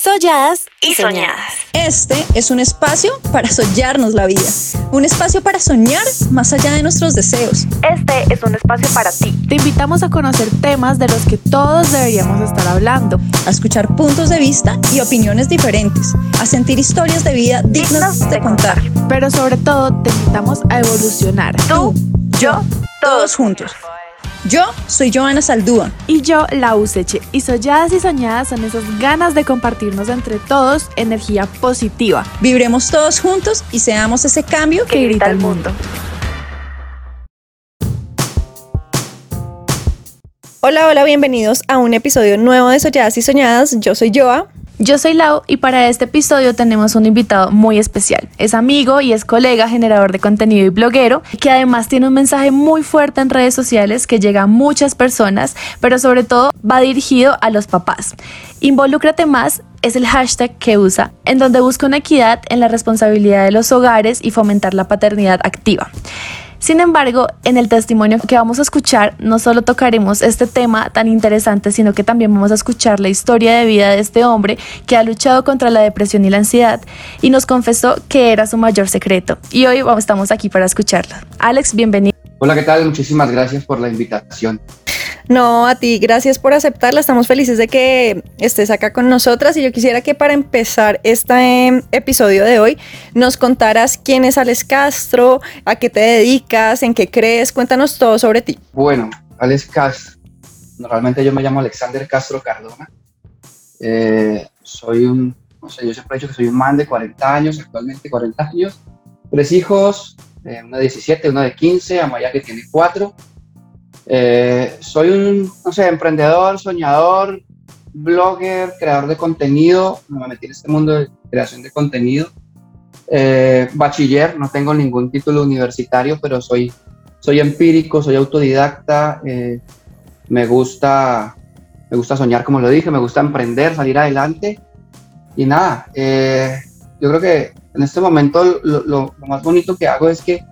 Solladas y soñadas. Este es un espacio para soñarnos la vida. Un espacio para soñar más allá de nuestros deseos. Este es un espacio para ti. Te invitamos a conocer temas de los que todos deberíamos estar hablando. A escuchar puntos de vista y opiniones diferentes. A sentir historias de vida dignas de contar. Pero sobre todo te invitamos a evolucionar. Tú, yo, Todos juntos. Yo soy Joana Saldúa. Y yo, la Useche. Y soñadas y soñadas son esas ganas de compartirnos entre todos energía positiva Vibremos todos juntos y seamos ese cambio que grita el mundo. Hola, hola, bienvenidos a un episodio nuevo de Solladas y Soñadas. Yo soy Joa. Yo soy Lau y para este episodio tenemos un invitado muy especial. Es amigo y es colega, generador de contenido y bloguero, que además tiene un mensaje muy fuerte en redes sociales que llega a muchas personas, pero sobre todo va dirigido a los papás. Involúcrate más es el hashtag que usa, en donde busca una equidad en la responsabilidad de los hogares y fomentar la paternidad activa. Sin embargo, en el testimonio que vamos a escuchar, no solo tocaremos este tema tan interesante, sino que también vamos a escuchar la historia de vida de este hombre que ha luchado contra la depresión y la ansiedad y nos confesó que era su mayor secreto. Y hoy estamos aquí para escucharlo. Alex, bienvenido. Hola, ¿qué tal? Muchísimas gracias por la invitación. No, a ti, gracias por aceptarla. Estamos felices de que estés acá con nosotras y yo quisiera que para empezar este episodio de hoy nos contaras quién es Alex Castro, a qué te dedicas, en qué crees. Cuéntanos todo sobre ti. Bueno, Alex Castro. Normalmente yo me llamo Alexander Castro Cardona. Eh, soy un, no sé, yo siempre he dicho que soy un man de 40 años, actualmente 40 años. Tres hijos, eh, una de 17, una de 15, Amaya que tiene 4. soy un, no sé, emprendedor, soñador, blogger, creador de contenido. Me metí en este mundo de creación de contenido. Eh, bachiller, no tengo ningún título universitario, pero soy, soy empírico, soy autodidacta, eh, me, gusta, me gusta soñar, como lo dije, me gusta emprender, salir adelante. Y nada, eh, yo creo que en este momento lo, lo- lo más bonito que hago es que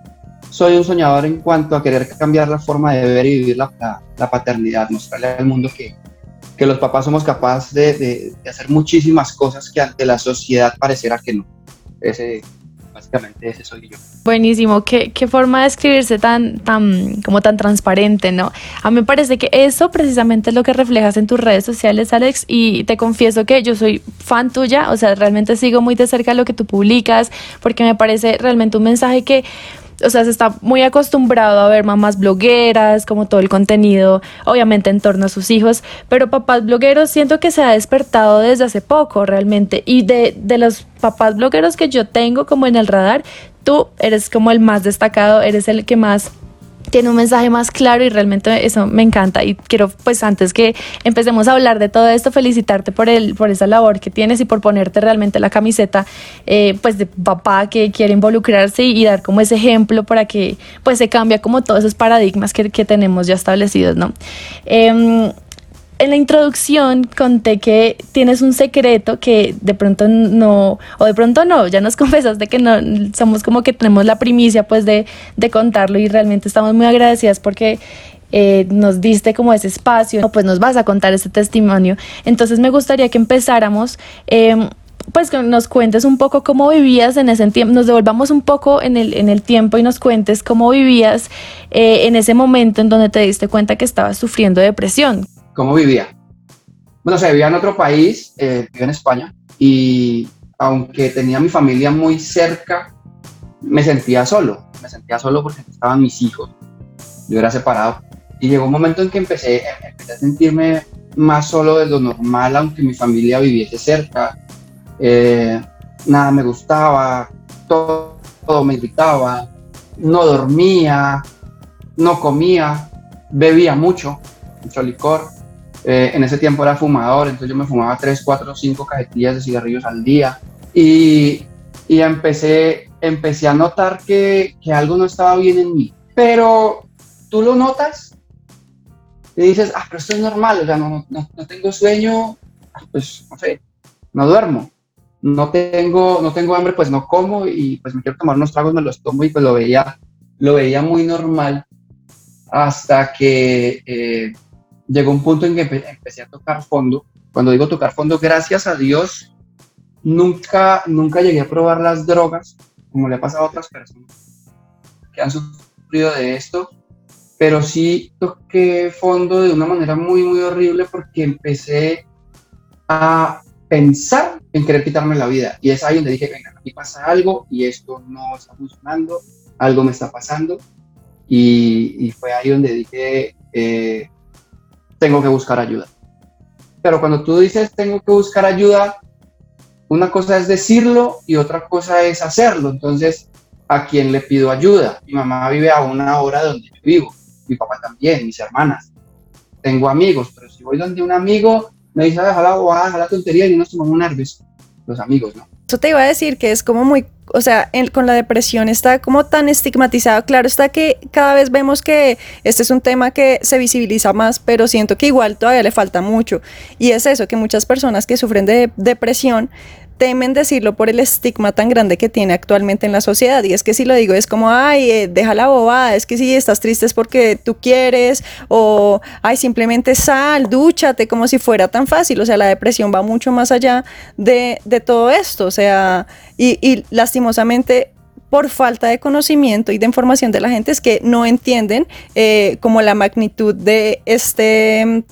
soy un soñador en cuanto a querer cambiar la forma de ver y vivir la, la- la paternidad, mostrarle al mundo que, que los papás somos capaces de, de- de hacer muchísimas cosas que ante la sociedad pareciera que no. Ese, básicamente ese soy yo. Buenísimo, qué, qué forma de escribirse tan, tan, como tan transparente, ¿no? A mí me parece que eso precisamente es lo que reflejas en tus redes sociales, Alex, y te confieso que yo soy fan tuya, o sea, realmente sigo muy de cerca lo que tú publicas, porque me parece realmente un mensaje que o sea, se está muy acostumbrado a ver mamás blogueras, como todo el contenido, obviamente en torno a sus hijos, pero papás blogueros siento que se ha despertado desde hace poco realmente. Y de, de los papás blogueros que yo tengo como en el radar, tú eres como el más destacado, eres el que más tiene un mensaje más claro y realmente eso me encanta. Y quiero pues antes que empecemos a hablar de todo esto felicitarte por el por esa labor que tienes y por ponerte realmente la camiseta eh, pues de papá que quiere involucrarse y, dar como ese ejemplo para que pues se cambia como todos esos paradigmas que, que tenemos ya establecidos no Em, en la introducción conté que tienes un secreto que de pronto no, o de pronto no, ya nos confesaste que no, somos como que tenemos la primicia pues de, de contarlo y realmente estamos muy agradecidas porque eh, nos diste como ese espacio, pues nos vas a contar ese testimonio. Entonces me gustaría que empezáramos. em, pues que nos cuentes un poco cómo vivías en ese tiempo, nos devolvamos un poco en el, en el tiempo y nos cuentes cómo vivías eh, en ese momento en donde te diste cuenta que estabas sufriendo depresión. ¿Cómo vivía? Bueno, o sea, vivía en otro país, eh, vivía en España, y aunque tenía mi familia muy cerca, me sentía solo. Me sentía solo porque estaban mis hijos. Yo era separado. Y llegó un momento en que empecé, empecé a sentirme más solo de lo normal, aunque mi familia viviese cerca. Eh, nada me gustaba, todo, todo me irritaba, no dormía, no comía, bebía mucho, mucho licor. Eh, en ese tiempo era fumador, entonces yo me fumaba 3, 4, 5 cajetillas de cigarrillos al día. Y, y empecé, empecé a notar que, que algo no estaba bien en mí. Pero tú lo notas y dices, ah, pero esto es normal, o sea, no, no, no tengo sueño, ah, pues no sé, no duermo. No tengo, no tengo hambre, pues no como y pues me quiero tomar unos tragos, me los tomo y pues lo veía, lo veía muy normal hasta que eh, llegó un punto en que empe- empecé a tocar fondo. Cuando digo tocar fondo, gracias a Dios, nunca, nunca llegué a probar las drogas, como le ha pasado a otras personas que han sufrido de esto, pero sí toqué fondo de una manera muy, muy horrible porque empecé a pensar en querer quitarme la vida. Y es ahí donde dije, venga, aquí pasa algo y esto no está funcionando, algo me está pasando. Y, fue ahí donde dije, eh, tengo que buscar ayuda. Pero cuando tú dices tengo que buscar ayuda, una cosa es decirlo y otra cosa es hacerlo. Entonces, ¿a quién le pido ayuda? Mi mamá vive a una hora de donde yo vivo, mi papá también, mis hermanas. Tengo amigos, pero si voy donde un amigo, me dice, deja la bobada, la tontería y nos tomamos nervios. Los amigos, ¿no? Eso te iba a decir que es como muy o sea, con la depresión está como tan estigmatizado. Claro está que cada vez vemos que este es un tema que se visibiliza más, pero siento que igual todavía le falta mucho. Y es eso, que muchas personas que sufren de depresión temen decirlo por el estigma tan grande que tiene actualmente en la sociedad. Y es que si lo digo es como, ay, eh, deja la bobada, es que si estás triste es porque tú quieres, o, ay, simplemente sal, dúchate, como si fuera tan fácil. O sea, la depresión va mucho más allá de, todo esto. O sea, y, lastimosamente por falta de conocimiento y de información de la gente es que no entienden eh, como la magnitud de este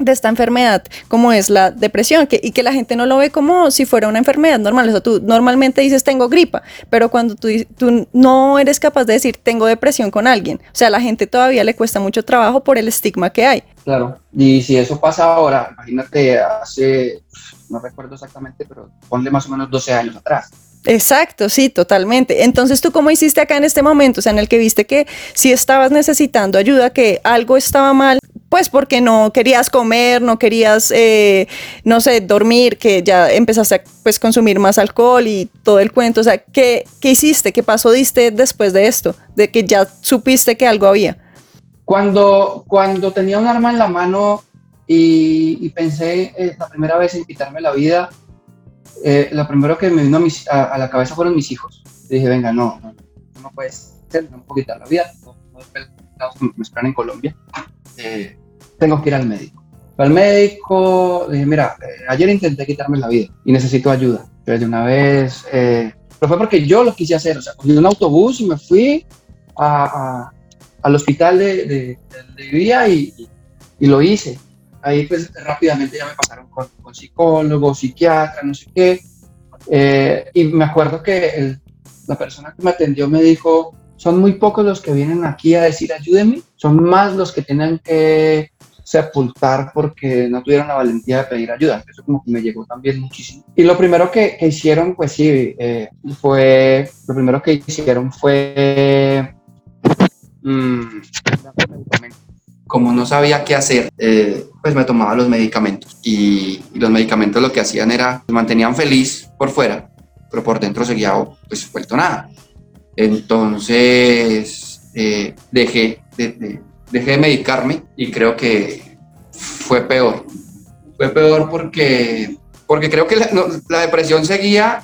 de esta enfermedad como es la depresión que, y que la gente no lo ve como si fuera una enfermedad normal. O sea, tú normalmente dices tengo gripa, pero cuando tú, tú no eres capaz de decir tengo depresión con alguien, o sea, a la gente todavía le cuesta mucho trabajo por el estigma que hay. Claro, y si eso pasa ahora, imagínate hace, no recuerdo exactamente, pero ponle más o menos 12 años atrás. Exacto, sí, totalmente. Entonces, ¿tú cómo hiciste acá en este momento? O sea, en el que viste que si estabas necesitando ayuda, que algo estaba mal, pues porque no querías comer, no querías, eh, no sé, dormir, que ya empezaste a pues, consumir más alcohol y todo el cuento. O sea, ¿qué, ¿qué hiciste? ¿Qué paso diste después de esto? De que ya supiste que algo había. Cuando, cuando tenía un arma en la mano y, pensé eh, la primera vez en quitarme la vida, eh, lo primero que me vino a, la cabeza fueron mis hijos. dije, venga, no, no, no puedes no puedo quitar la vida, no, no, me esperan en Colombia. Eh, tengo que ir al médico. Al médico, dije, mira, eh, ayer intenté quitarme la vida y necesito ayuda. Pero de una vez, eh, pero fue porque yo lo quise hacer. O sea, cogí un autobús y me fui a, al hospital de, de, de vivía y, y, lo hice. Ahí pues rápidamente ya me pasaron con, con psicólogo, psiquiatra, no sé qué. Eh, y me acuerdo que la persona que me atendió me dijo, son muy pocos los que vienen aquí a decir ayúdenme, son más los que tienen que sepultar porque no tuvieron la valentía de pedir ayuda. Eso como que me llegó también muchísimo. Y lo primero que, hicieron, pues sí, eh, fue, lo primero que hicieron fue... Mm, como no sabía qué hacer, eh, pues me tomaba los medicamentos y, los medicamentos lo que hacían era, me mantenían feliz por fuera, pero por dentro seguía pues vuelto nada. Entonces eh, dejé de, dejé de medicarme y creo que fue peor. Fue peor porque, porque creo que la, depresión seguía,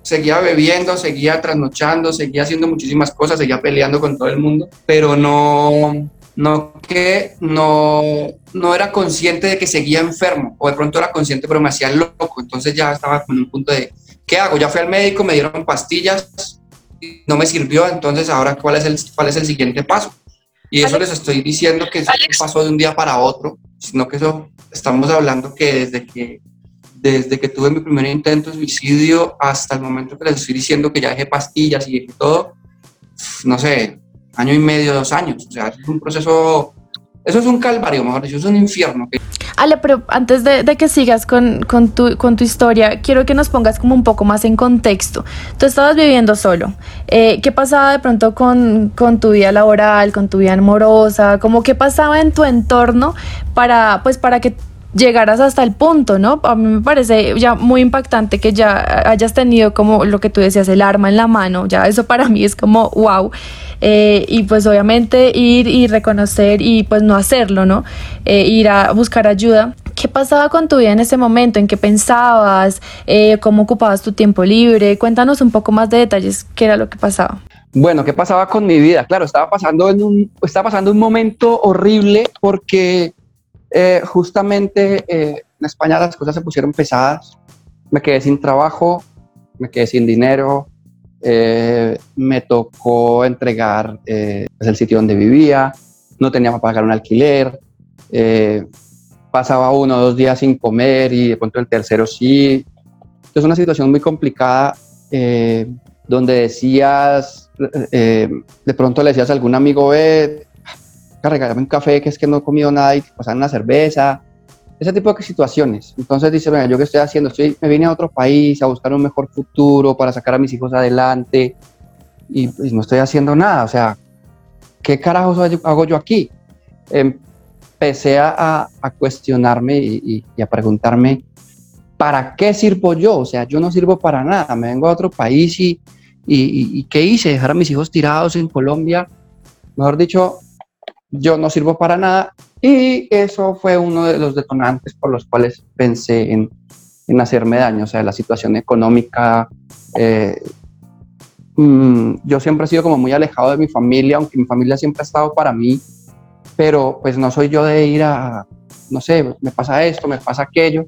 seguía bebiendo, seguía trasnochando, seguía haciendo muchísimas cosas, seguía peleando con todo el mundo, pero no, no que no, no era consciente de que seguía enfermo, o de pronto era consciente pero me hacía loco, entonces ya estaba con un punto de, ¿qué hago? Ya fui al médico, me dieron pastillas, no me sirvió, entonces ahora cuál es el, cuál es el siguiente paso. Y eso les estoy diciendo que eso no pasó de un día para otro, sino que eso estamos hablando que desde que desde que tuve mi primer intento de suicidio hasta el momento que les estoy diciendo que ya dejé pastillas y dejé todo, no sé, año y medio, dos años. O sea, es un proceso, eso es un calvario, mejor dicho, es un infierno. Ale, pero antes de, que sigas con, con, tu, con, tu, historia, quiero que nos pongas como un poco más en contexto. Tú estabas viviendo solo. Eh, ¿Qué pasaba de pronto con, con, tu vida laboral, con tu vida amorosa? Como qué pasaba en tu entorno para, pues, para que llegaras hasta el punto, ¿no? A mí me parece ya muy impactante que ya hayas tenido como lo que tú decías, el arma en la mano, ya eso para mí es como wow. Eh, y pues obviamente ir y reconocer y pues no hacerlo, ¿no? Eh, ir a buscar ayuda. ¿Qué pasaba con tu vida en ese momento? ¿En qué pensabas? Eh, ¿Cómo ocupabas tu tiempo libre? Cuéntanos un poco más de detalles, qué era lo que pasaba. Bueno, ¿qué pasaba con mi vida? Claro, estaba pasando, en un, estaba pasando un momento horrible porque justamente en España las cosas se pusieron pesadas me quedé sin trabajo, me quedé sin dinero, eh, me tocó entregar eh, pues, el sitio donde vivía, no tenía para pagar un alquiler, eh, pasaba uno o dos días sin comer y de pronto el tercero sí. Es una situación muy complicada donde decías, de pronto le decías a algún amigo, ve, regálame un café que es que no he comido nada y pasan una cerveza, ese tipo de situaciones. Entonces dice, venga, ¿yo qué estoy haciendo? Estoy, me vine a otro país a buscar un mejor futuro para sacar a mis hijos adelante y, no estoy haciendo nada. O sea, ¿qué carajos hago yo aquí? Empecé a, a cuestionarme y, a preguntarme, ¿para qué sirvo yo? O sea, yo no sirvo para nada. Me vengo a otro país y, y, ¿qué hice? Dejar a mis hijos tirados en Colombia. Mejor dicho, yo no sirvo para nada y eso fue uno de los detonantes por los cuales pensé en, en hacerme daño, o sea, la situación económica. Eh, mm, yo siempre he sido como muy alejado de mi familia, aunque mi familia siempre ha estado para mí, pero pues no soy yo de ir a, no sé, me pasa esto, me pasa aquello.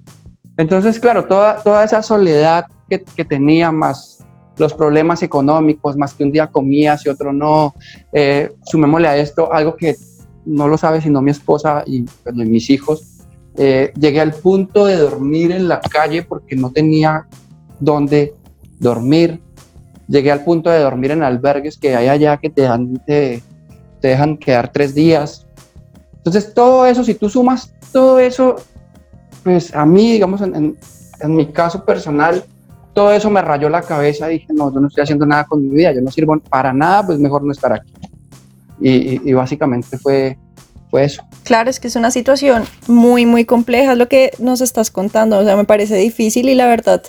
Entonces, claro, toda, toda esa soledad que, que tenía más los problemas económicos, más que un día comías y otro no, eh, sumémosle a esto algo que no lo sabe sino mi esposa y mis hijos, eh, llegué al punto de dormir en la calle porque no tenía dónde dormir. Llegué al punto de dormir en albergues que hay allá que te, dejan quedar tres días. Entonces, todo eso, si tú sumas todo eso, pues a mí, digamos, en, en, mi caso personal, todo eso me rayó la cabeza y dije, no, yo no estoy haciendo nada con mi vida, yo no sirvo para nada, pues mejor no estar aquí. Y, básicamente fue, fue eso. Claro, es que es una situación muy, muy compleja lo que nos estás contando. O sea, me parece difícil y la verdad,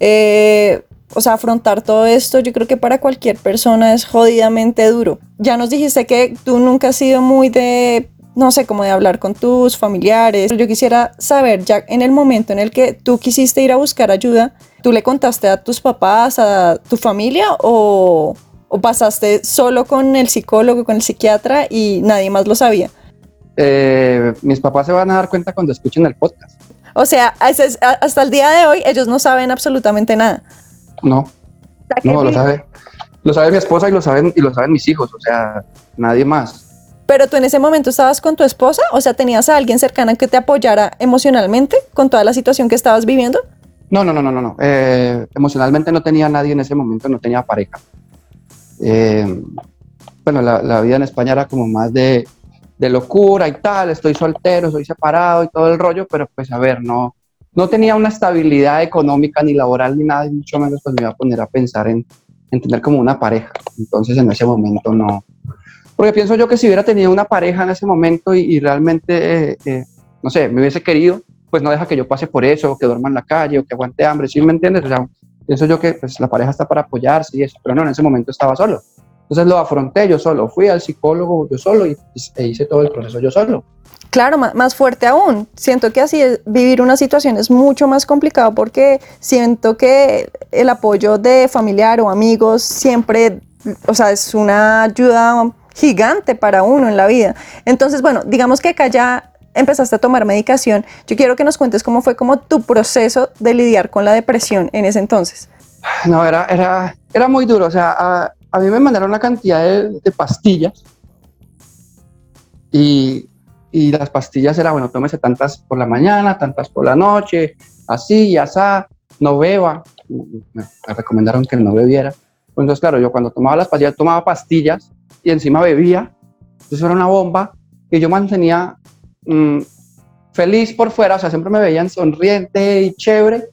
eh, o sea, afrontar todo esto, yo creo que para cualquier persona es jodidamente duro. Ya nos dijiste que tú nunca has sido muy de, no sé, como de hablar con tus familiares. Yo quisiera saber, ya en el momento en el que tú quisiste ir a buscar ayuda, ¿tú le contaste a tus papás, a tu familia o, ¿O pasaste solo con el psicólogo, con el psiquiatra y nadie más lo sabía? Eh, mis papás se van a dar cuenta cuando escuchen el podcast. O sea, hasta el día de hoy ellos no saben absolutamente nada. No, no, lo sabe. Lo sabe mi esposa y lo saben, y lo saben mis hijos, o sea, nadie más. Pero tú en ese momento estabas con tu esposa, o sea, tenías a alguien cercana que te apoyara emocionalmente con toda la situación que estabas viviendo. No, no, no, no, no. Eh, emocionalmente no tenía nadie en ese momento, no tenía pareja. Eh, bueno, la, vida en España era como más de, locura y tal, estoy soltero, soy separado y todo el rollo, pero pues a ver, no, no tenía una estabilidad económica ni laboral ni nada, y mucho menos pues me iba a poner a pensar en, tener como una pareja. Entonces en ese momento no. Porque pienso yo que si hubiera tenido una pareja en ese momento y, realmente, eh, eh, no sé, me hubiese querido, pues no deja que yo pase por eso, o que duerma en la calle, o que aguante hambre, ¿sí me entiendes? O sea, pienso yo que pues, la pareja está para apoyarse y eso, pero no, en ese momento estaba solo. Entonces lo afronté yo solo, fui al psicólogo yo solo y, e hice todo el proceso yo solo. Claro, más fuerte aún. Siento que así vivir una situación es mucho más complicado porque siento que el apoyo de familiar o amigos siempre, o sea, es una ayuda gigante para uno en la vida. Entonces, bueno, digamos que acá ya empezaste a tomar medicación, yo quiero que nos cuentes cómo fue como tu proceso de lidiar con la depresión en ese entonces. No, era, era, era muy duro. O sea, a, a mí me mandaron una cantidad de, pastillas y, y, las pastillas era, bueno, tómese tantas por la mañana, tantas por la noche, así y así, no beba. Me, recomendaron que no bebiera. Entonces, claro, yo cuando tomaba las pastillas, tomaba pastillas y encima bebía. Entonces era una bomba que yo mantenía Mm, feliz por fuera, o sea, siempre me veían sonriente y chévere,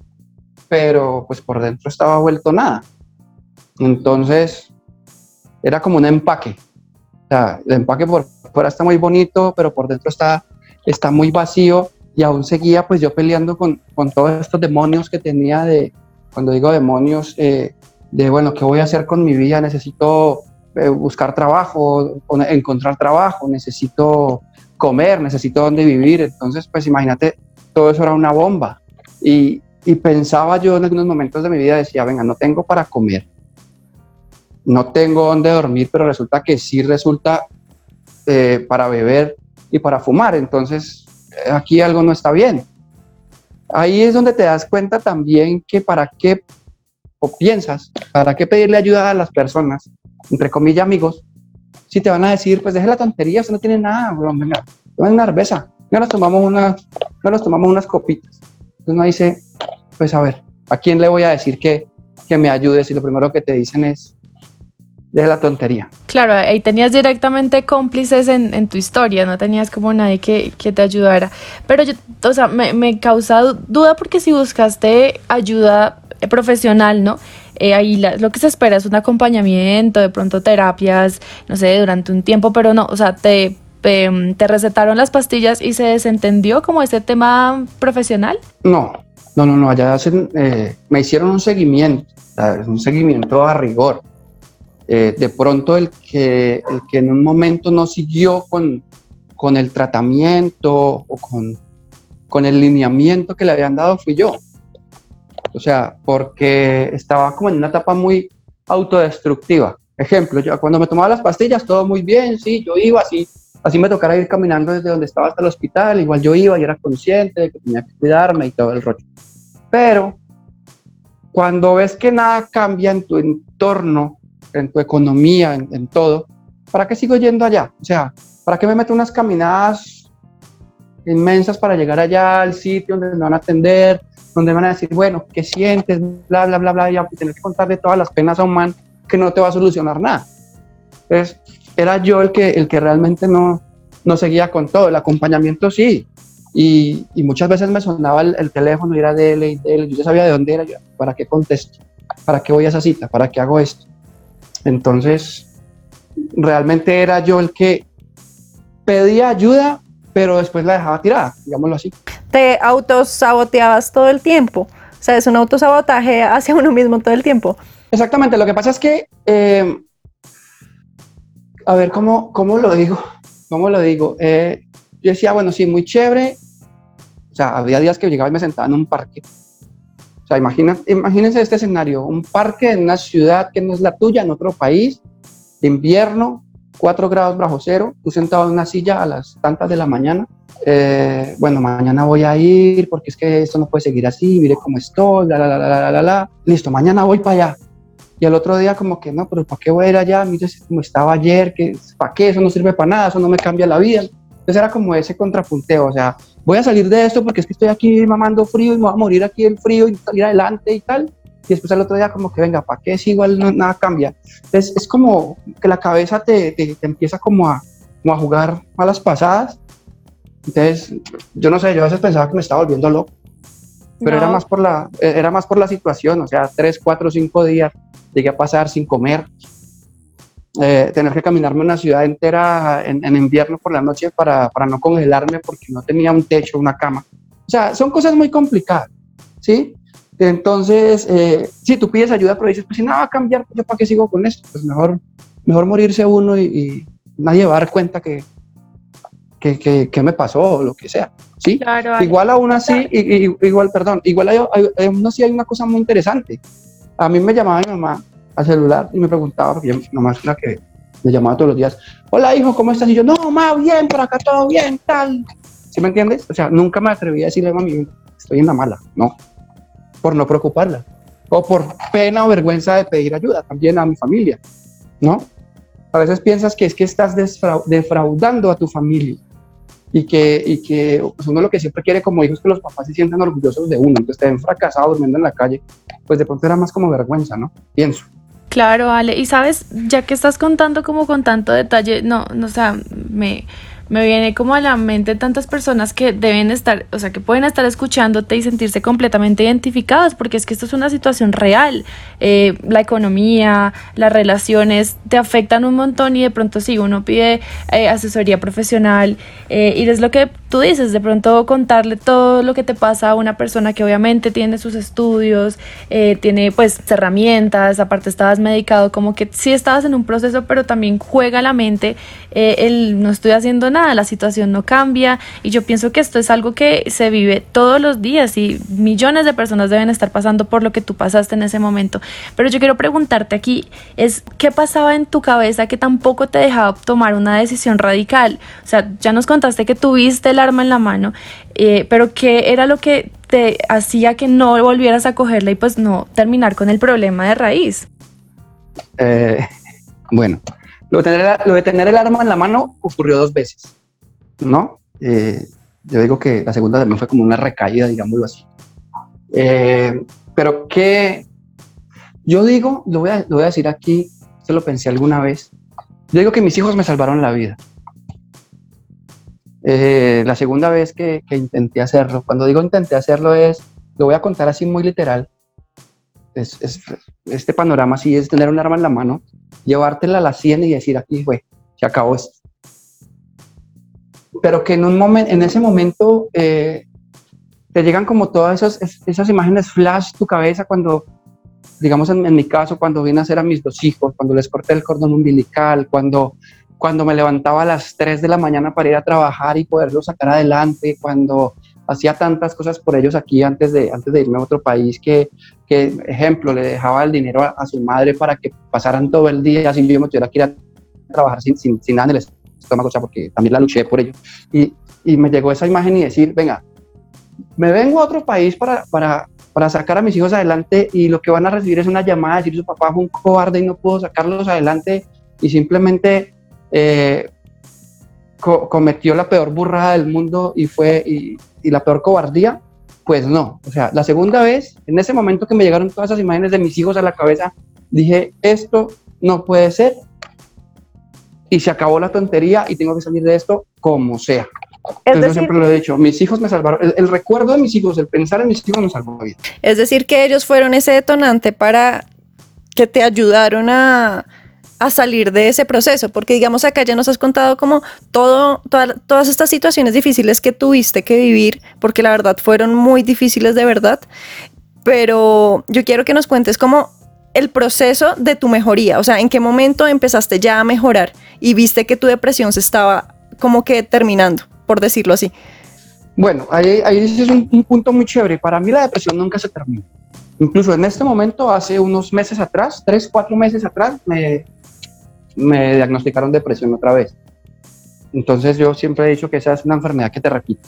pero pues por dentro estaba vuelto nada. Entonces, era como un empaque. O sea, el empaque por fuera está muy bonito, pero por dentro está, está muy vacío y aún seguía pues yo peleando con, con todos estos demonios que tenía de, cuando digo demonios, eh, de bueno, ¿qué voy a hacer con mi vida? Necesito eh, buscar trabajo, encontrar trabajo, necesito comer, necesito dónde vivir. Entonces, pues imagínate, todo eso era una bomba. Y, y pensaba yo en algunos momentos de mi vida, decía, venga, no tengo para comer, no tengo dónde dormir, pero resulta que sí resulta eh, para beber y para fumar. Entonces, aquí algo no está bien. ahí es donde te das cuenta también que para qué, o piensas, para qué pedirle ayuda a las personas, entre comillas amigos, si te van a decir, pues deje la tontería, eso no tiene nada, bro, venga, tomen una cerveza, ya nos tomamos una, ya nos tomamos unas copitas. Entonces uno dice, pues a ver, ¿a quién le voy a decir que, que me ayude si lo primero que te dicen es, deje la tontería? Claro, ahí tenías directamente cómplices en, en tu historia, no tenías como nadie que, que te ayudara. Pero yo, o sea, me, me causa duda porque si buscaste ayuda profesional, ¿no? Eh, ahí lo que se espera es un acompañamiento, de pronto terapias, no sé, durante un tiempo, pero no, o sea, te, te recetaron las pastillas y se desentendió como ese tema profesional. No, no, no, no, allá hacen, eh, me hicieron un seguimiento, un seguimiento a rigor. Eh, de pronto el que, el que en un momento no siguió con, con el tratamiento o con, con el lineamiento que le habían dado fui yo. O sea, porque estaba como en una etapa muy autodestructiva. Ejemplo, yo cuando me tomaba las pastillas, todo muy bien, sí, yo iba así, así me tocara ir caminando desde donde estaba hasta el hospital, igual yo iba y era consciente de que tenía que cuidarme y todo el rollo. Pero cuando ves que nada cambia en tu entorno, en tu economía, en, en todo, ¿para qué sigo yendo allá? O sea, ¿para qué me meto unas caminadas inmensas para llegar allá al sitio donde me van a atender, donde van a decir, bueno, ¿qué sientes? Bla, bla, bla, bla, y a- tener que contarle todas las penas a un man que no te va a solucionar nada. Entonces, era yo el que, el que realmente no, no seguía con todo. El acompañamiento sí. Y, y muchas veces me sonaba el, el teléfono y era de él y de él. Yo ya sabía de dónde era. Yo, ¿Para qué contesto? ¿Para qué voy a esa cita? ¿Para qué hago esto? Entonces, realmente era yo el que pedía ayuda, pero después la dejaba tirada, digámoslo así. Te autosaboteabas todo el tiempo. O sea, es un autosabotaje hacia uno mismo todo el tiempo. Exactamente, lo que pasa es que, eh, a ver, ¿cómo, ¿cómo lo digo? ¿Cómo lo digo? Eh, yo decía, bueno, sí, muy chévere. O sea, había días que llegaba y me sentaba en un parque. O sea, imagina, imagínense este escenario, un parque en una ciudad que no es la tuya, en otro país, invierno, 4 grados bajo cero, tú sentado en una silla a las tantas de la mañana. eh, bueno, mañana voy a ir porque es que esto no puede seguir así, mire cómo estoy, la, la, la, la, la, la. Listo, mañana voy para allá. Y al otro día como que, no, pero ¿para qué voy a ir allá? Mire como estaba ayer, ¿para qué? Eso no sirve para nada, eso no me cambia la vida. Entonces era como ese contrapunteo, o sea, voy a salir de esto porque es que estoy aquí mamando frío y me voy a morir aquí del frío y salir adelante y tal. Y después al otro día como que, venga, ¿para qué si igual no- nada cambia? Entonces es como que la cabeza te, te, te empieza como a, como a jugar malas pasadas. Entonces, yo no sé, yo a veces pensaba que me estaba volviendo loco pero era No. más por la era más por la situación o sea tres cuatro cinco días llegué a pasar sin comer eh, tener que caminarme una ciudad entera en, en invierno por la noche para, para no congelarme porque no tenía un techo una cama o sea son cosas muy complicadas sí entonces eh, si tú pides ayuda pero dices pues si nada va a cambiar yo para qué sigo con esto pues mejor mejor morirse uno y, y nadie va a dar cuenta que que, que, que me pasó o lo que sea sí Claro. Igual aún así, i- igual, perdón, igual hay, hay- aún así hay una cosa muy interesante. A mí me llamaba mi mamá al celular y me preguntaba, porque yo- mi mamá es la que me llamaba todos los días, hola hijo, ¿cómo estás? Y yo, no, mamá, bien, por acá todo bien, tal. ¿Sí me entiendes? O sea, nunca me atreví a decirle a mami, estoy en la mala, no, por no preocuparla. O por pena o vergüenza de pedir ayuda también a mi familia, ¿no? A veces piensas que es que estás defraudando a tu familia y que, y que pues, uno lo que siempre quiere como hijo es que los papás se sientan orgullosos de uno, entonces te ven fracasado durmiendo en la calle, pues de pronto era más como vergüenza, ¿no? Pienso. Claro, Ale. Y sabes, ya que estás contando como con tanto detalle, no, no, o sea, me, me viene como a la mente tantas personas que deben estar, o sea, que pueden estar escuchándote y sentirse completamente identificadas, porque es que esto es una situación real. Eh, la economía, las relaciones te afectan un montón y de pronto sí, uno pide eh, asesoría profesional eh, y es lo que tú dices, de pronto contarle todo lo que te pasa a una persona que obviamente tiene sus estudios, eh, tiene pues herramientas, aparte estabas medicado, como que sí estabas en un proceso, pero también juega la mente, eh, el no estoy haciendo nada, la situación no cambia y yo pienso que esto es algo que se vive todos los días y millones de personas deben estar pasando por lo que tú pasaste en ese momento. Pero yo quiero preguntarte aquí, es ¿qué pasaba en tu cabeza que tampoco te dejaba tomar una decisión radical? O sea, ya nos contaste que tuviste el arma en la mano, eh, pero ¿qué era lo que te hacía que no volvieras a cogerla y pues no terminar con el problema de raíz? Eh, bueno, lo de, tener, el arma en la mano ocurrió dos veces, ¿no? Eh, yo digo que la segunda también fue como una recaída, digámoslo así. Pero que yo digo, lo voy, a, lo voy a decir aquí, se lo pensé alguna vez, yo digo que mis hijos me salvaron la vida. Eh, la segunda vez que, intenté hacerlo, cuando digo intenté hacerlo es, lo voy a contar así muy literal, es, es, este panorama así es tener un arma en la mano, llevártela a la sien y decir aquí fue, se acabó esto. Pero que en, un momento, en ese momento eh, te llegan como todas esas, esas imágenes flash tu cabeza cuando, digamos en, en mi caso, cuando vine a hacer a mis dos hijos, cuando les corté el cordón umbilical, cuando cuando me levantaba a las 3 de la mañana para ir a trabajar y poderlos sacar adelante, cuando hacía tantas cosas por ellos aquí antes de, antes de irme a otro país, que, que ejemplo, le dejaba el dinero a, a, su madre para que pasaran todo el día, así yo me tuviera que ir a trabajar sin, sin, sin nada en el estómago, o sea, porque también la luché por ello. Y, y me llegó esa imagen y decir, venga, me vengo a otro país para, para, para sacar a mis hijos adelante y lo que van a recibir es una llamada, decir su papá fue un cobarde y no pudo sacarlos adelante y simplemente eh, co cometió la peor burrada del mundo y fue y, y, la peor cobardía, pues no. O sea, la segunda vez, en ese momento que me llegaron todas esas imágenes de mis hijos a la cabeza, dije, esto no puede ser. Y se acabó la tontería y tengo que salir de esto como sea. Es decir, yo siempre lo he dicho, mis hijos me salvaron, el, el, recuerdo de mis hijos, el pensar en mis hijos me salvó la vida. Es decir, que ellos fueron ese detonante para que te ayudaron a, a salir de ese proceso, porque digamos acá ya nos has contado como todo, toda, todas estas situaciones difíciles que tuviste que vivir, porque la verdad fueron muy difíciles de verdad, pero yo quiero que nos cuentes como el proceso de tu mejoría, o sea, en qué momento empezaste ya a mejorar y viste que tu depresión se estaba como que terminando, por decirlo así. Bueno, ahí, ahí un punto muy chévere. Para mí la depresión nunca se termina. Incluso en este momento, hace unos meses atrás, tres, cuatro meses atrás, me, me diagnosticaron depresión otra vez. Entonces yo siempre he dicho que esa es una enfermedad que te repite.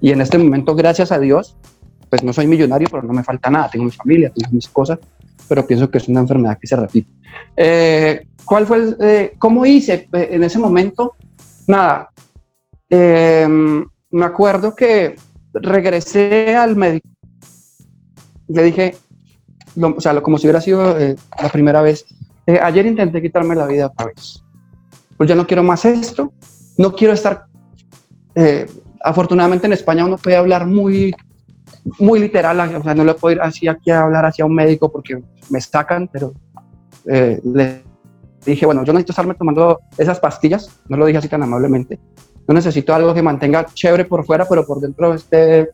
Y en este momento, gracias a Dios, pues no soy millonario, pero no me falta nada. Tengo mi familia, tengo mis cosas, pero pienso que es una enfermedad que se repite. Eh, ¿Cuál fue el, eh, cómo hice en ese momento? Nada. Eh, me acuerdo que regresé al médico. Le dije, lo, o sea, lo, como si hubiera sido la primera vez, eh, ayer intenté quitarme la vida otra vez. Pues ya no quiero más esto. No quiero estar. Eh, afortunadamente en España uno puede hablar muy, muy literal. O sea, no le puedo ir así aquí a hablar hacia un médico porque me sacan, pero eh, le dije, bueno, yo necesito estarme tomando esas pastillas. No lo dije así tan amablemente. No necesito algo que mantenga chévere por fuera, pero por dentro esté,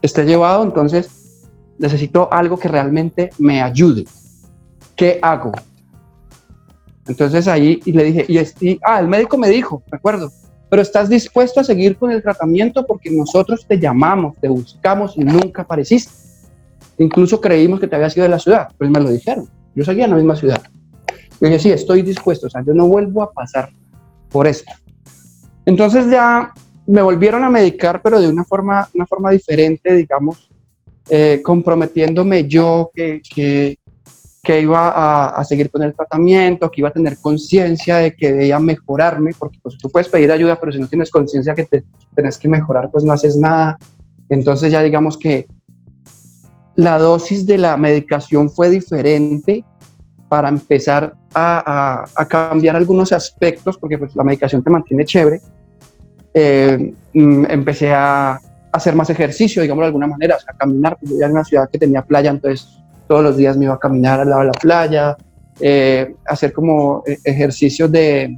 esté llevado. Entonces, necesito algo que realmente me ayude. ¿Qué hago? Entonces ahí y le dije, y, y, ah, el médico me dijo, me acuerdo, pero estás dispuesto a seguir con el tratamiento porque nosotros te llamamos, te buscamos y nunca apareciste. Incluso creímos que te había sido de la ciudad, pues me lo dijeron. Yo seguía en la misma ciudad. Yo dije, sí, estoy dispuesto, o sea, yo no vuelvo a pasar por esto. Entonces ya me volvieron a medicar, pero de una forma, una forma diferente, digamos, eh, comprometiéndome yo que, que, que iba a, seguir con el tratamiento, que iba a tener conciencia de que debía mejorarme, porque pues, tú puedes pedir ayuda, pero si no tienes conciencia que te tenés que mejorar, pues no haces nada. Entonces ya digamos que la dosis de la medicación fue diferente para empezar a, cambiar algunos aspectos, porque pues la medicación te mantiene chévere. Eh, mm, empecé a hacer más ejercicio, digamos de alguna manera, a caminar, porque yo en una ciudad que tenía playa, entonces todos los días me iba a caminar al lado de la playa, eh, hacer como eh, ejercicios de,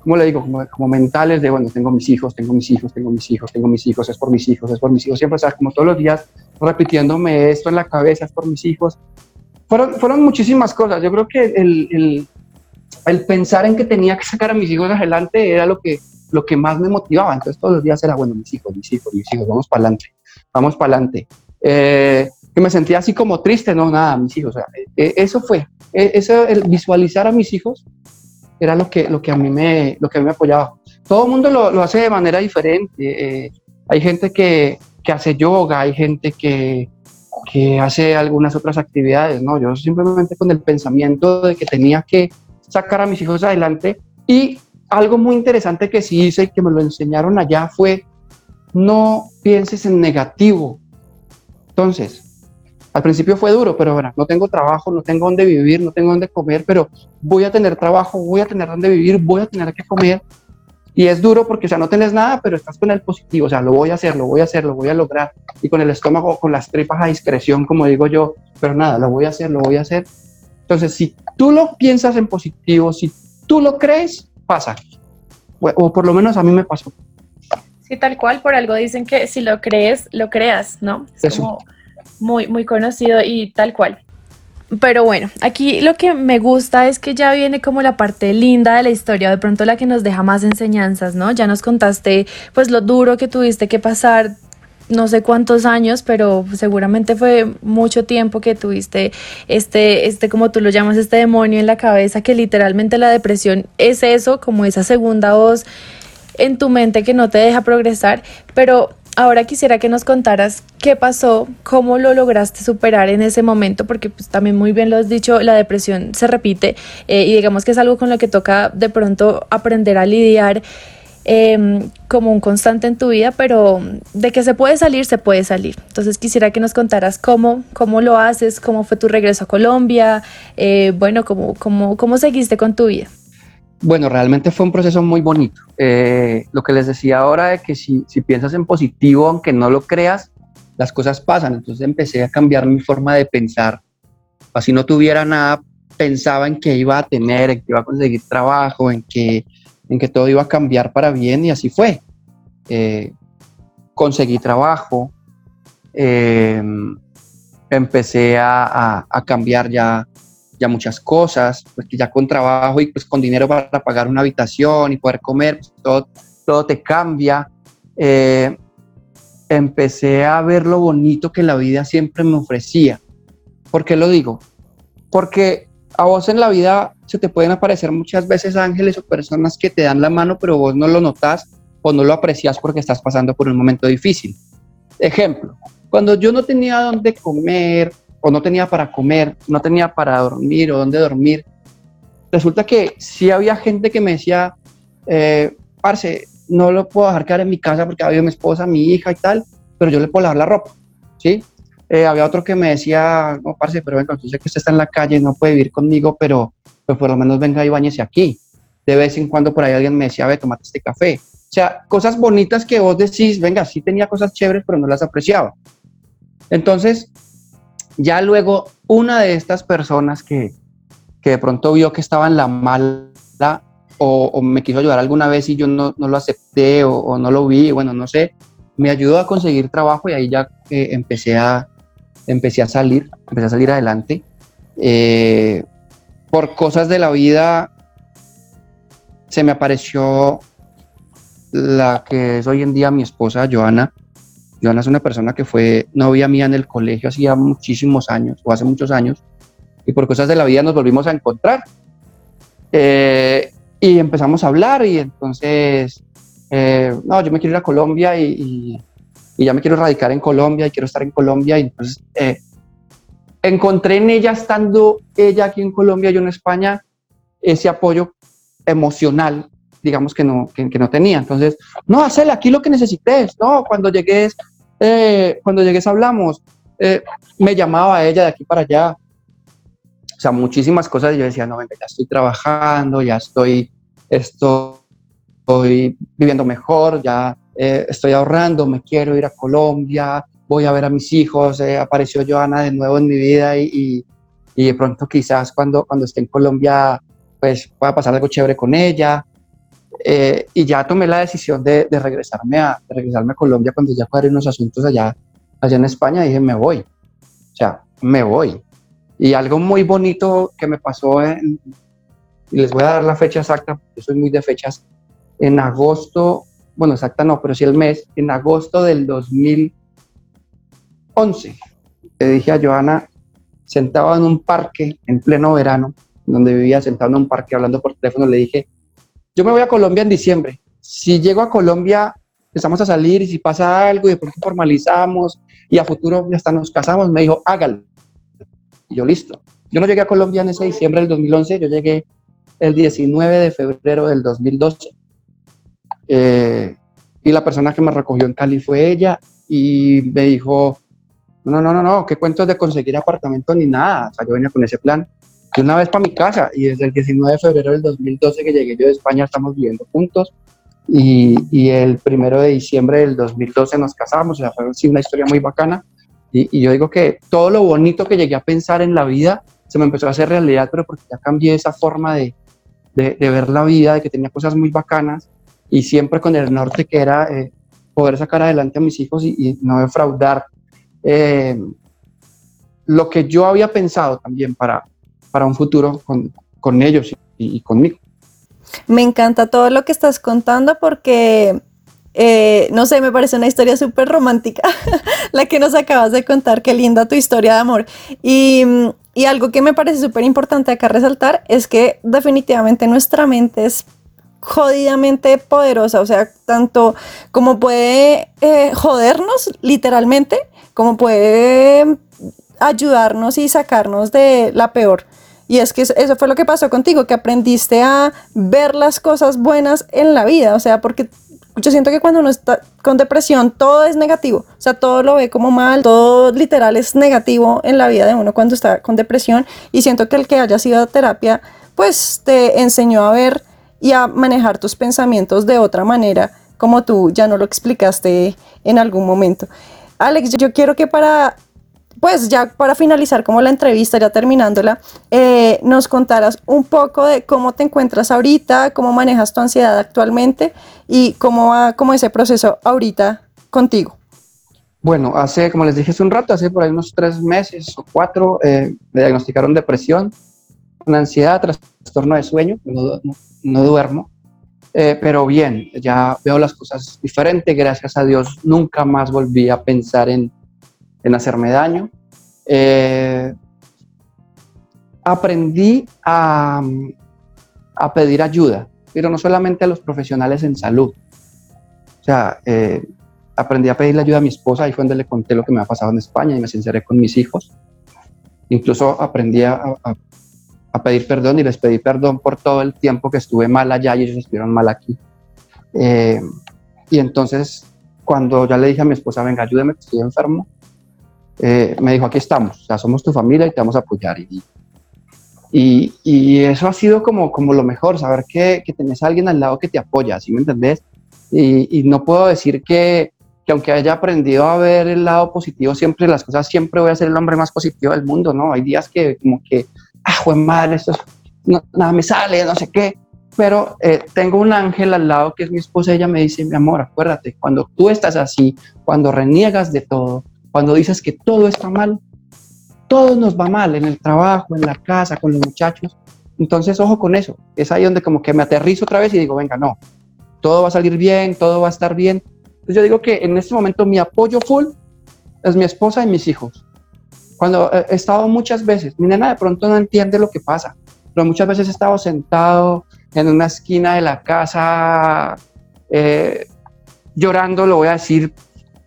¿cómo le digo? Como, como, mentales de, bueno, tengo mis hijos, tengo mis hijos, tengo mis hijos, tengo mis hijos, es por mis hijos, es por mis hijos, siempre, o sea, como todos los días repitiéndome esto en la cabeza, es por mis hijos. Fueron, fueron muchísimas cosas. Yo creo que el, el, el pensar en que tenía que sacar a mis hijos adelante era lo que, lo que más me motivaba. Entonces todos los días era, bueno, mis hijos, mis hijos, mis hijos, vamos para adelante, vamos para adelante. Eh, que me sentía así como triste, no, nada, mis hijos, o sea, eh, eso fue, eh, eso, el visualizar a mis hijos era lo que, lo que, a, mí me, lo que a mí me apoyaba. Todo el mundo lo, lo hace de manera diferente. Eh, hay gente que, que hace yoga, hay gente que, que hace algunas otras actividades, ¿no? Yo simplemente con el pensamiento de que tenía que sacar a mis hijos adelante y algo muy interesante que sí hice y que me lo enseñaron allá fue no pienses en negativo. Entonces, al principio fue duro, pero bueno, no tengo trabajo, no tengo dónde vivir, no tengo dónde comer, pero voy a tener trabajo, voy a tener dónde vivir, voy a tener que comer. Y es duro porque, o sea, no tienes nada, pero estás con el positivo, o sea, lo voy a hacer, lo voy a hacer, lo voy a lograr. Y con el estómago, con las tripas a discreción, como digo yo, pero nada, lo voy a hacer, lo voy a hacer. Entonces, si tú lo piensas en positivo, si tú lo crees, pasa. O por lo menos a mí me pasó. Sí, tal cual, por algo dicen que si lo crees, lo creas, ¿no? Es como muy, muy conocido y tal cual. Pero bueno, aquí lo que me gusta es que ya viene como la parte linda de la historia, de pronto la que nos deja más enseñanzas, ¿no? Ya nos contaste pues lo duro que tuviste que pasar, no sé cuántos años, pero seguramente fue mucho tiempo que tuviste este, este, como tú lo llamas, este demonio en la cabeza, que literalmente la depresión es eso, como esa segunda voz en tu mente que no te deja progresar, pero ahora quisiera que nos contaras qué pasó, cómo lo lograste superar en ese momento, porque pues también muy bien lo has dicho, la depresión se repite eh, y digamos que es algo con lo que toca de pronto aprender a lidiar. Em, como un constante en tu vida, pero de que se puede salir, se puede salir. Entonces quisiera que nos contaras cómo, cómo lo haces, cómo fue tu regreso a Colombia, eh, bueno, cómo, cómo, cómo seguiste con tu vida. Bueno, realmente fue un proceso muy bonito. Eh, lo que les decía ahora es que si, si, piensas en positivo, aunque no lo creas, las cosas pasan. Entonces empecé a cambiar mi forma de pensar. Así no tuviera nada, pensaba en que iba a tener, en que iba a conseguir trabajo, en que, en que todo iba a cambiar para bien y así fue. Eh, conseguí trabajo, eh, empecé a, a cambiar ya ya muchas cosas, pues ya con trabajo y pues con dinero para pagar una habitación y poder comer, pues, todo, todo te cambia. Eh, empecé a ver lo bonito que la vida siempre me ofrecía. ¿Por qué lo digo? Porque a vos en la vida se te pueden aparecer muchas veces ángeles o personas que te dan la mano, pero vos no lo notas o no lo aprecias porque estás pasando por un momento difícil. Ejemplo, cuando yo no tenía dónde comer, o no tenía para comer, no tenía para dormir o dónde dormir. Resulta que sí había gente que me decía, eh, parce, no lo puedo dejar quedar en mi casa porque había mi esposa, mi hija y tal, pero yo le puedo lavar la ropa, ¿sí? Eh, había otro que me decía, no, parce, pero venga, yo sé que usted está en la calle, no puede vivir conmigo, pero pues por lo menos venga y bañese aquí. De vez en cuando por ahí alguien me decía, ve, tomate este café. O sea, cosas bonitas que vos decís, venga, sí tenía cosas chéveres, pero no las apreciaba. Entonces, ya luego, una de estas personas que, que de pronto vio que estaba en la mala o, me quiso ayudar alguna vez y yo no, no lo acepté o, no lo vi, bueno, no sé, me ayudó a conseguir trabajo y ahí ya eh, empecé, a, empecé a salir, empecé a salir adelante. Eh, por cosas de la vida se me apareció la que es hoy en día mi esposa, Joana, Joana es una persona que fue novia mía en el colegio hacía muchísimos años, o hace muchos años, y por cosas de la vida nos volvimos a encontrar. Eh, y empezamos a hablar y entonces, eh, no, yo me quiero ir a Colombia y, y, ya me quiero radicar en Colombia y quiero estar en Colombia. Y entonces eh, encontré en ella, estando ella aquí en Colombia, yo en España, ese apoyo emocional digamos que no, que, no tenía. Entonces, no, hacele aquí lo que necesites, no, cuando llegues, eh, cuando llegues hablamos. Eh, me llamaba ella de aquí para allá. O sea, muchísimas cosas. Y yo decía, no, venga, ya estoy trabajando, ya estoy, estoy viviendo mejor, ya eh, estoy ahorrando, me quiero ir a Colombia, voy a ver a mis hijos. apareció Joana de nuevo en mi vida y, y, de pronto quizás cuando, cuando esté en Colombia, pues pueda pasar algo chévere con ella. Eh, y ya tomé la decisión de, regresarme, a, regresarme a Colombia cuando ya cuadré unos asuntos allá, allá en España. Dije, me voy. O sea, me voy. Y algo muy bonito que me pasó, y les voy a dar la fecha exacta, yo soy muy de fechas, en agosto, bueno, exacta no, pero sí el mes, en agosto del 2011, le dije a Joana, sentado en un parque en pleno verano, donde vivía sentado en un parque hablando por teléfono, le dije, yo me voy a Colombia en diciembre. Si llego a Colombia empezamos a salir y si pasa algo y de pronto formalizamos y a futuro hasta nos casamos, me dijo, hágalo. Y yo, listo. Yo no llegué a Colombia en ese diciembre del 2011, yo llegué el 19 de febrero del 2012. Eh, y la persona que me recogió en Cali fue ella y me dijo, no, no, no, no, qué cuentos de conseguir apartamento ni nada. O sea, yo venía con ese plan de una vez para mi casa y desde el 19 de febrero del 2012 que llegué yo de España estamos viviendo juntos y, y el primero de diciembre del 2012 nos casamos, o sea, fue una historia muy bacana y, y, yo digo que todo lo bonito que llegué a pensar en la vida se me empezó a hacer realidad, pero porque ya cambié esa forma de, de, de ver la vida, de que tenía cosas muy bacanas y siempre con el norte que era eh, poder sacar adelante a mis hijos y, y no defraudar. Eh, lo que yo había pensado también para, para un futuro con, ellos y, y, conmigo. Me encanta todo lo que estás contando porque, eh, no sé, me parece una historia súper romántica la que nos acabas de contar. Qué linda tu historia de amor. Y, y algo que me parece súper importante acá resaltar es que definitivamente nuestra mente es jodidamente poderosa, o sea, tanto como puede eh, jodernos literalmente, como puede ayudarnos y sacarnos de la peor. Y es que eso fue lo que pasó contigo, que aprendiste a ver las cosas buenas en la vida, o sea, porque yo siento que cuando uno está con depresión todo es negativo, o sea, todo lo ve como mal, todo literal es negativo en la vida de uno cuando está con depresión. Y siento que el que haya sido a terapia, pues te enseñó a ver y a manejar tus pensamientos de otra manera, como tú ya no lo explicaste en algún momento. Alex, yo quiero que para, pues ya para finalizar como la entrevista, ya terminándola, eh, nos contaras un poco de cómo te encuentras ahorita, cómo manejas tu ansiedad actualmente y cómo va como ese proceso ahorita contigo. Bueno, hace, como les dije hace un rato, hace por ahí unos tres meses o cuatro, eh, me diagnosticaron depresión, una ansiedad, trastorno de sueño, no, duermo, eh, pero bien, ya veo las cosas diferente, gracias a Dios nunca más volví a pensar en, en hacerme daño. Eh, aprendí a, a, pedir ayuda, pero no solamente a los profesionales en salud. O sea, eh, aprendí a pedirle ayuda a mi esposa, ahí fue donde le conté lo que me ha pasado en España y me sinceré con mis hijos. Incluso aprendí a, a pedir perdón y les pedí perdón por todo el tiempo que estuve mal allá y ellos estuvieron mal aquí. Eh, y entonces, cuando ya le dije a mi esposa, venga, ayúdeme, estoy enfermo, eh, me dijo, aquí estamos, o sea, somos tu familia y te vamos a apoyar. Y, y, y eso ha sido como, como lo mejor, saber que, que tenés a alguien al lado que te apoya, ¿sí me entendés? Y, y no puedo decir que, que aunque haya aprendido a ver el lado positivo, siempre las cosas, siempre voy a ser el hombre más positivo del mundo, ¿no? Hay días que como que ah, jue madre, esto es, no, nada me sale, no sé qué. Pero eh, tengo un ángel al lado que es mi esposa, ella me dice, mi amor, acuérdate, cuando tú estás así, cuando reniegas de todo, cuando dices que todo está mal, todo nos va mal en el trabajo, en la casa, con los muchachos. Entonces, ojo con eso. Es ahí donde como que me aterrizo otra vez y digo, venga, no, todo va a salir bien, todo va a estar bien. Entonces yo digo que en este momento mi apoyo full es mi esposa y mis hijos. Cuando he estado muchas veces, mi nena de pronto no entiende lo que pasa, pero muchas veces he estado sentado en una esquina de la casa eh, llorando, lo voy a decir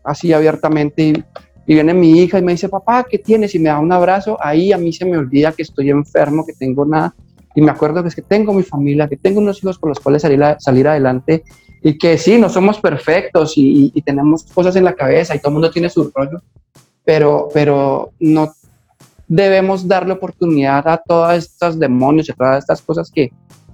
así abiertamente, y, y, viene mi hija y me dice, papá, ¿qué tienes? Y me da un abrazo, ahí a mí se me olvida que estoy enfermo, que tengo nada, y me acuerdo que es que tengo mi familia, que tengo unos hijos con los cuales salir, a, salir adelante, y que sí, no somos perfectos y, y, y tenemos cosas en la cabeza y todo el mundo tiene su rollo, pero, pero no debemos darle oportunidad a todas estas demonios a todas estas cosas que,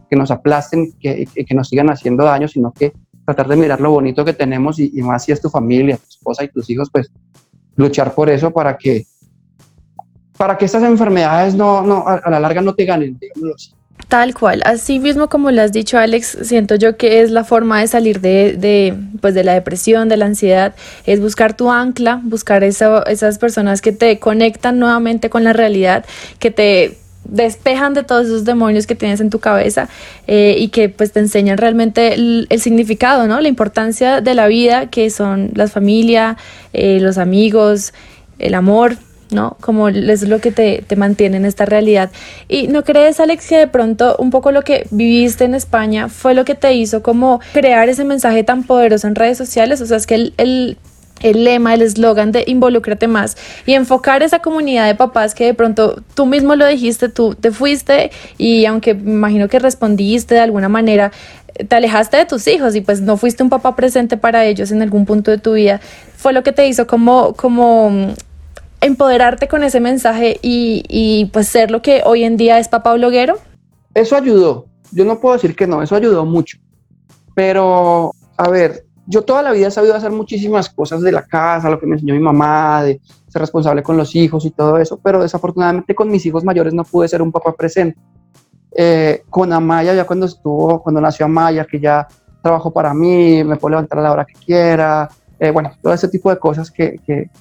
que nos aplasten, que, que, nos sigan haciendo daño, sino que tratar de mirar lo bonito que tenemos y, y, más si es tu familia, tu esposa y tus hijos, pues luchar por eso para que, para que estas enfermedades no, no, a, la larga no te ganen, digámoslo así. Tal cual, así mismo como lo has dicho Alex, siento yo que es la forma de salir de, de, pues de la depresión, de la ansiedad, es buscar tu ancla, buscar eso, esas personas que te conectan nuevamente con la realidad, que te despejan de todos esos demonios que tienes en tu cabeza eh, y que pues te enseñan realmente el, significado, ¿no? La importancia de la vida, que son la familia, eh, los amigos, el amor, ¿no? Como es lo que te, te mantiene en esta realidad. ¿Y no crees, Alex, que de pronto un poco lo que viviste en España fue lo que te hizo como crear ese mensaje tan poderoso en redes sociales? O sea, es que el, el el lema, el eslogan de involúcrate más y enfocar esa comunidad de papás que de pronto tú mismo lo dijiste, tú te fuiste y aunque imagino que respondiste de alguna manera, te alejaste de tus hijos y pues no fuiste un papá presente para ellos en algún punto de tu vida, fue lo que te hizo como, como empoderarte con ese mensaje y, pues ser lo que hoy en día es papá bloguero? Eso ayudó. Yo no puedo decir que no, eso ayudó mucho. Pero, a ver, yo toda la vida he sabido hacer muchísimas cosas de la casa, lo que me enseñó mi mamá, de ser responsable con los hijos y todo eso, pero desafortunadamente con mis hijos mayores no pude ser un papá presente. Eh, con Amaya, ya cuando estuvo, cuando nació Amaya, que ya trabajó para mí, me puedo levantar a la hora que quiera, eh, bueno, todo ese tipo de cosas que, que,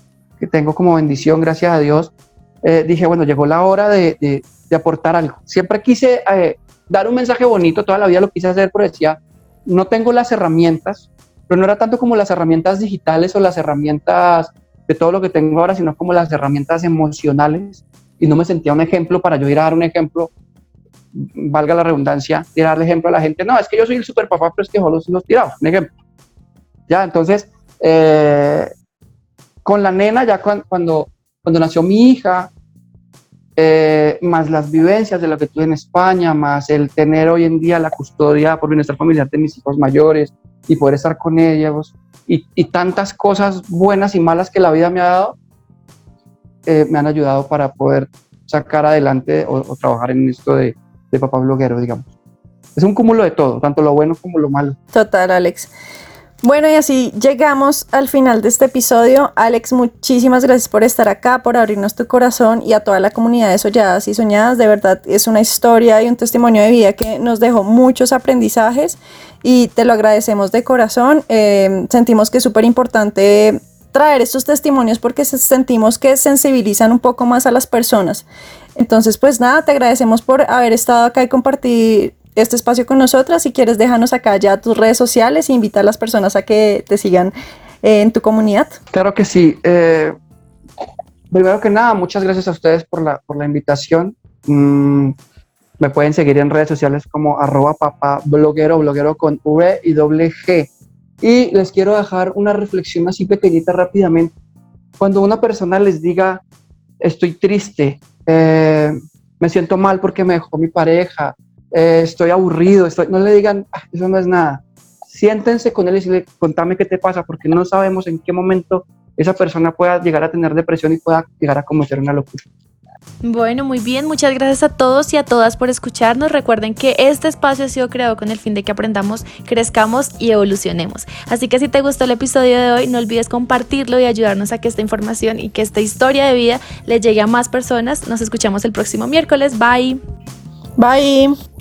que tengo como bendición, gracias a Dios, eh, dije, bueno, llegó la hora de, de, aportar algo. Siempre quise eh, dar un mensaje bonito, toda la vida lo quise hacer, pero decía, no tengo las herramientas, pero no era tanto como las herramientas digitales o las herramientas de todo lo que tengo ahora, sino como las herramientas emocionales. Y no me sentía un ejemplo para yo ir a dar un ejemplo, valga la redundancia, ir a darle ejemplo a la gente. No, es que yo soy el super papá, pero es que solo los tirados, un ejemplo. Ya, entonces, eh, con la nena, ya cuando, cuando, nació mi hija, eh, más las vivencias de lo que tuve en España, más el tener hoy en día la custodia por bienestar familiar de mis hijos mayores y poder estar con ellos y, y tantas cosas buenas y malas que la vida me ha dado, eh, me han ayudado para poder sacar adelante o, trabajar en esto de, de papá bloguero, digamos. Es un cúmulo de todo, tanto lo bueno como lo malo. Total, Alex. Bueno, y así llegamos al final de este episodio. Alex, muchísimas gracias por estar acá, por abrirnos tu corazón y a toda la comunidad de Soñadas y Soñadas. De verdad, es una historia y un testimonio de vida que nos dejó muchos aprendizajes y te lo agradecemos de corazón. Eh, sentimos que es súper importante traer estos testimonios porque sentimos que sensibilizan un poco más a las personas. Entonces, pues nada, te agradecemos por haber estado acá y compartir este espacio con nosotras. Si quieres, déjanos acá ya tus redes sociales e invita a las personas a que te sigan eh, en tu comunidad. Claro que sí. Eh, primero que nada, muchas gracias a ustedes por la, por la invitación. Mm, me pueden seguir en redes sociales como arroba papá bloguero, bloguero con V y doble G. Y les quiero dejar una reflexión así pequeñita rápidamente. Cuando una persona les diga, estoy triste, eh, me siento mal porque me dejó mi pareja, eh, estoy aburrido, estoy, no le digan, ah, eso no es nada. Siéntense con él y decirle, contame qué te pasa, porque no sabemos en qué momento esa persona pueda llegar a tener depresión y pueda llegar a cometer una locura. Bueno, muy bien, muchas gracias a todos y a todas por escucharnos. Recuerden que este espacio ha sido creado con el fin de que aprendamos, crezcamos y evolucionemos. Así que si te gustó el episodio de hoy, no olvides compartirlo y ayudarnos a que esta información y que esta historia de vida le llegue a más personas. Nos escuchamos el próximo miércoles. Bye. Bye.